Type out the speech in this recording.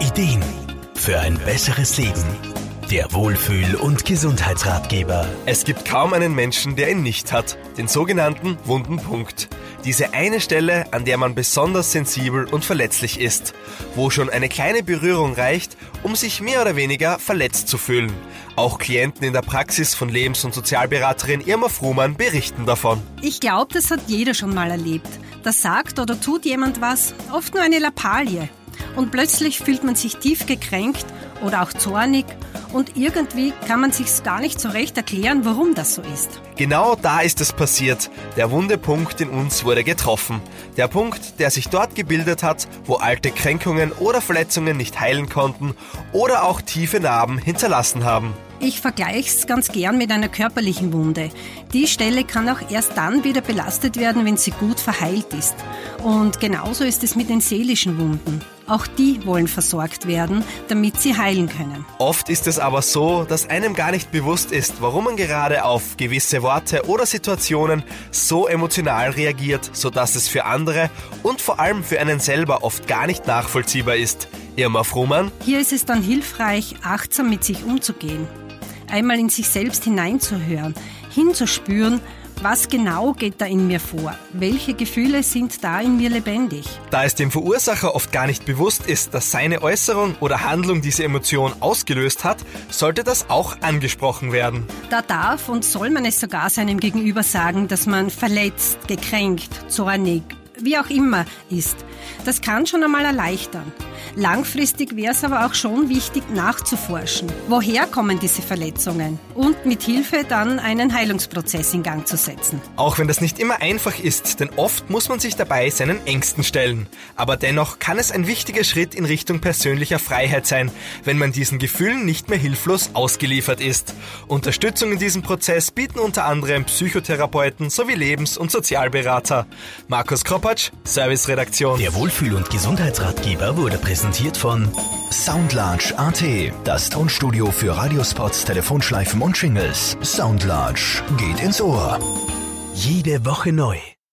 Ideen für ein besseres Leben. Der Wohlfühl- und Gesundheitsratgeber. Es gibt kaum einen Menschen, der ihn nicht hat, den sogenannten wunden Punkt. Diese eine Stelle, an der man besonders sensibel und verletzlich ist, wo schon eine kleine Berührung reicht, um sich mehr oder weniger verletzt zu fühlen. Auch Klienten in der Praxis von Lebens- und Sozialberaterin Irma Fruhmann berichten davon. Ich glaube, das hat jeder schon mal erlebt. Da sagt oder tut jemand was, oft nur eine Lappalie. Und plötzlich fühlt man sich tief gekränkt oder auch zornig und irgendwie kann man sich gar nicht so recht erklären, warum das so ist. Genau da ist es passiert. Der wunde Punkt in uns wurde getroffen. Der Punkt, der sich dort gebildet hat, wo alte Kränkungen oder Verletzungen nicht heilen konnten oder auch tiefe Narben hinterlassen haben. Ich vergleiche es ganz gern mit einer körperlichen Wunde. Die Stelle kann auch erst dann wieder belastet werden, wenn sie gut verheilt ist. Und genauso ist es mit den seelischen Wunden. Auch die wollen versorgt werden, damit sie heilen können. Oft ist es aber so, dass einem gar nicht bewusst ist, warum man gerade auf gewisse Worte oder Situationen so emotional reagiert, sodass es für andere und vor allem für einen selber oft gar nicht nachvollziehbar ist. Irma Fruhmann? Hier ist es dann hilfreich, achtsam mit sich umzugehen einmal in sich selbst hineinzuhören, hinzuspüren, was genau geht da in mir vor? Welche Gefühle sind da in mir lebendig? Da es dem Verursacher oft gar nicht bewusst ist, dass seine Äußerung oder Handlung diese Emotion ausgelöst hat, sollte das auch angesprochen werden. Da darf und soll man es sogar seinem Gegenüber sagen, dass man verletzt, gekränkt, zornig, wie auch immer ist. Das kann schon einmal erleichtern. Langfristig wäre es aber auch schon wichtig nachzuforschen. Woher kommen diese Verletzungen? Und mit Hilfe dann einen Heilungsprozess in Gang zu setzen. Auch wenn das nicht immer einfach ist, denn oft muss man sich dabei seinen Ängsten stellen. Aber dennoch kann es ein wichtiger Schritt in Richtung persönlicher Freiheit sein, wenn man diesen Gefühlen nicht mehr hilflos ausgeliefert ist. Unterstützung in diesem Prozess bieten unter anderem Psychotherapeuten sowie Lebens- und Sozialberater. Markus Kropatsch, Serviceredaktion. Der Wohlfühl- und Gesundheitsratgeber wurde präsentiert von Soundlarge AT, das Tonstudio für Radiospots, Telefonschleifen und Jingles. Soundlarge geht ins Ohr. Jede Woche neu.